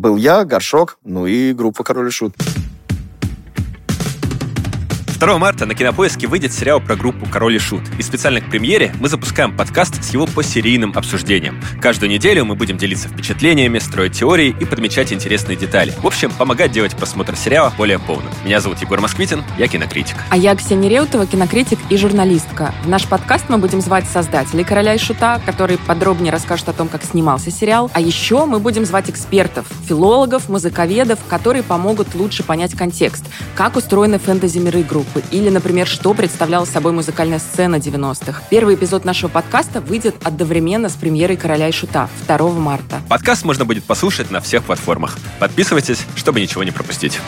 Был я, Горшок, ну и группа Король и Шут. 2 марта на Кинопоиске выйдет сериал про группу «Король и Шут». И специально к премьере мы запускаем подкаст с его посерийным обсуждением. Каждую неделю мы будем делиться впечатлениями, строить теории и подмечать интересные детали. В общем, помогать делать просмотр сериала более полным. Меня зовут Егор Москвитин, я кинокритик. А я Ксения Реутова, кинокритик и журналистка. В наш подкаст мы будем звать создателей «Короля и Шута», которые подробнее расскажут о том, как снимался сериал. А еще мы будем звать экспертов, филологов, музыковедов, которые помогут лучше понять контекст, как устроены фэнтези-миры группы группы или, например, что представляла собой музыкальная сцена 90-х. Первый эпизод нашего подкаста выйдет одновременно с премьерой «Короля и Шута» 2 марта. Подкаст можно будет послушать на всех платформах. Подписывайтесь, чтобы ничего не пропустить.